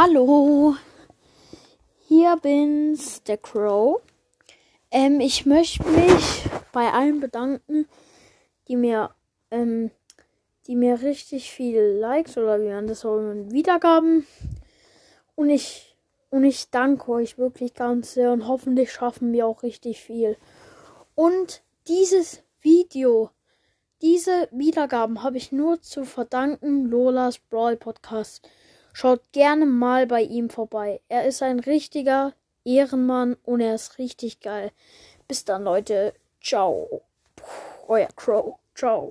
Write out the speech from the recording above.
Hallo, hier bin's, der Crow. Ähm, ich möchte mich bei allen bedanken, die mir, ähm, die mir richtig viel Likes oder wie man das nennt, Wiedergaben. Und ich, und ich danke euch wirklich ganz sehr und hoffentlich schaffen wir auch richtig viel. Und dieses Video, diese Wiedergaben habe ich nur zu verdanken Lolas Brawl Podcast. Schaut gerne mal bei ihm vorbei. Er ist ein richtiger Ehrenmann und er ist richtig geil. Bis dann, Leute. Ciao. Euer Crow. Ciao.